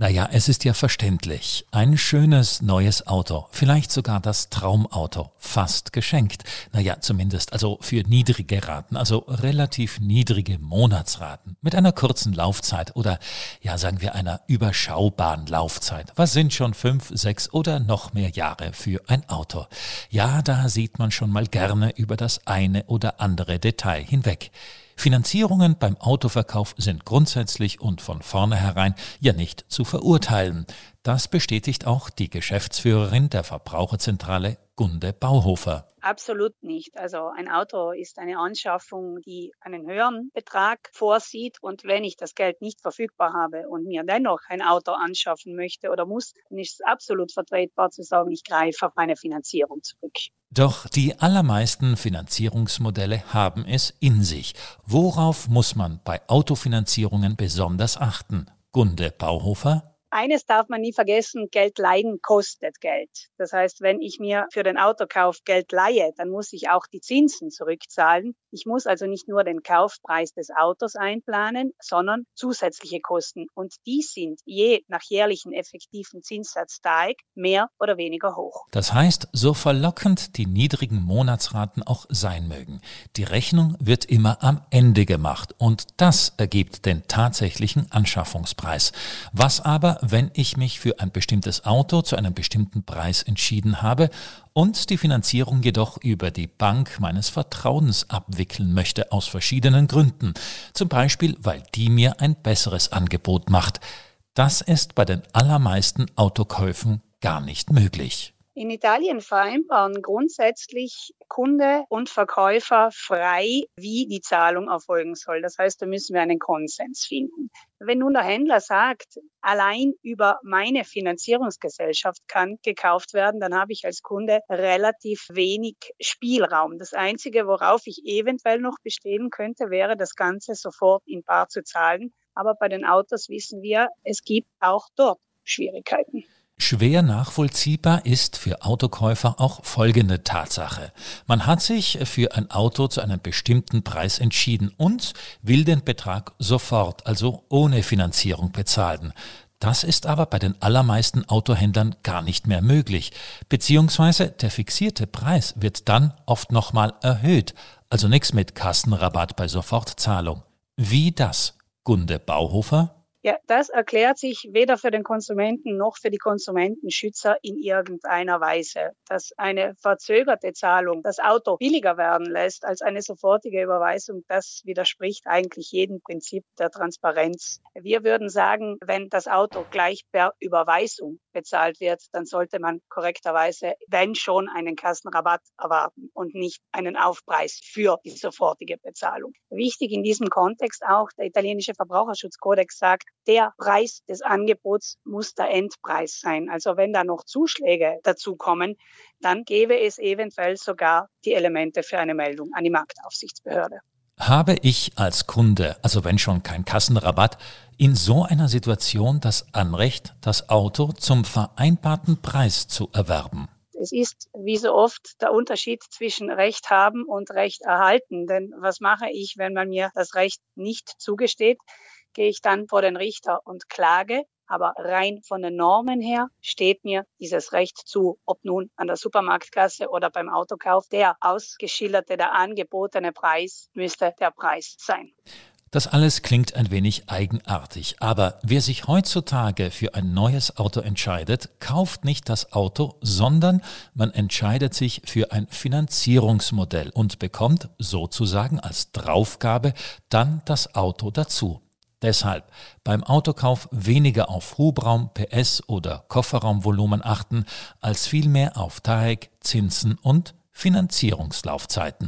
Naja, es ist ja verständlich. Ein schönes neues Auto, vielleicht sogar das Traumauto, fast geschenkt. Naja, zumindest also für niedrige Raten, also relativ niedrige Monatsraten, mit einer kurzen Laufzeit oder ja, sagen wir einer überschaubaren Laufzeit. Was sind schon fünf, sechs oder noch mehr Jahre für ein Auto? Ja, da sieht man schon mal gerne über das eine oder andere Detail hinweg. Finanzierungen beim Autoverkauf sind grundsätzlich und von vornherein ja nicht zu verurteilen. Das bestätigt auch die Geschäftsführerin der Verbraucherzentrale Gunde Bauhofer. Absolut nicht. Also ein Auto ist eine Anschaffung, die einen höheren Betrag vorsieht. Und wenn ich das Geld nicht verfügbar habe und mir dennoch ein Auto anschaffen möchte oder muss, dann ist es absolut vertretbar zu sagen, ich greife auf meine Finanzierung zurück. Doch die allermeisten Finanzierungsmodelle haben es in sich. Worauf muss man bei Autofinanzierungen besonders achten? Gunde Bauhofer eines darf man nie vergessen, Geld leihen kostet Geld. Das heißt, wenn ich mir für den Autokauf Geld leihe, dann muss ich auch die Zinsen zurückzahlen. Ich muss also nicht nur den Kaufpreis des Autos einplanen, sondern zusätzliche Kosten. Und die sind je nach jährlichen effektiven Zinssatz steig mehr oder weniger hoch. Das heißt, so verlockend die niedrigen Monatsraten auch sein mögen, die Rechnung wird immer am Ende gemacht und das ergibt den tatsächlichen Anschaffungspreis. Was aber wenn ich mich für ein bestimmtes Auto zu einem bestimmten Preis entschieden habe und die Finanzierung jedoch über die Bank meines Vertrauens abwickeln möchte aus verschiedenen Gründen, zum Beispiel weil die mir ein besseres Angebot macht. Das ist bei den allermeisten Autokäufen gar nicht möglich. In Italien vereinbaren grundsätzlich Kunde und Verkäufer frei, wie die Zahlung erfolgen soll. Das heißt, da müssen wir einen Konsens finden. Wenn nun der Händler sagt, allein über meine Finanzierungsgesellschaft kann gekauft werden, dann habe ich als Kunde relativ wenig Spielraum. Das Einzige, worauf ich eventuell noch bestehen könnte, wäre, das Ganze sofort in Bar zu zahlen. Aber bei den Autos wissen wir, es gibt auch dort Schwierigkeiten. Schwer nachvollziehbar ist für Autokäufer auch folgende Tatsache. Man hat sich für ein Auto zu einem bestimmten Preis entschieden und will den Betrag sofort, also ohne Finanzierung bezahlen. Das ist aber bei den allermeisten Autohändlern gar nicht mehr möglich, beziehungsweise der fixierte Preis wird dann oft nochmal erhöht, also nichts mit Kassenrabatt bei Sofortzahlung. Wie das? Gunde Bauhofer? Das erklärt sich weder für den Konsumenten noch für die Konsumentenschützer in irgendeiner Weise. Dass eine verzögerte Zahlung das Auto billiger werden lässt als eine sofortige Überweisung, das widerspricht eigentlich jedem Prinzip der Transparenz. Wir würden sagen, wenn das Auto gleich per Überweisung bezahlt wird, dann sollte man korrekterweise, wenn schon, einen Kassenrabatt erwarten und nicht einen Aufpreis für die sofortige Bezahlung. Wichtig in diesem Kontext auch, der italienische Verbraucherschutzkodex sagt, der Preis des Angebots muss der Endpreis sein. Also wenn da noch Zuschläge dazukommen, dann gäbe es eventuell sogar die Elemente für eine Meldung an die Marktaufsichtsbehörde. Habe ich als Kunde, also wenn schon kein Kassenrabatt, in so einer Situation das Anrecht, das Auto zum vereinbarten Preis zu erwerben? Es ist wie so oft der Unterschied zwischen Recht haben und Recht erhalten. Denn was mache ich, wenn man mir das Recht nicht zugesteht? Gehe ich dann vor den Richter und klage. Aber rein von den Normen her steht mir dieses Recht zu, ob nun an der Supermarktkasse oder beim Autokauf. Der ausgeschilderte, der angebotene Preis müsste der Preis sein. Das alles klingt ein wenig eigenartig, aber wer sich heutzutage für ein neues Auto entscheidet, kauft nicht das Auto, sondern man entscheidet sich für ein Finanzierungsmodell und bekommt sozusagen als Draufgabe dann das Auto dazu. Deshalb beim Autokauf weniger auf Hubraum, PS oder Kofferraumvolumen achten, als vielmehr auf TAEG, Zinsen und Finanzierungslaufzeiten.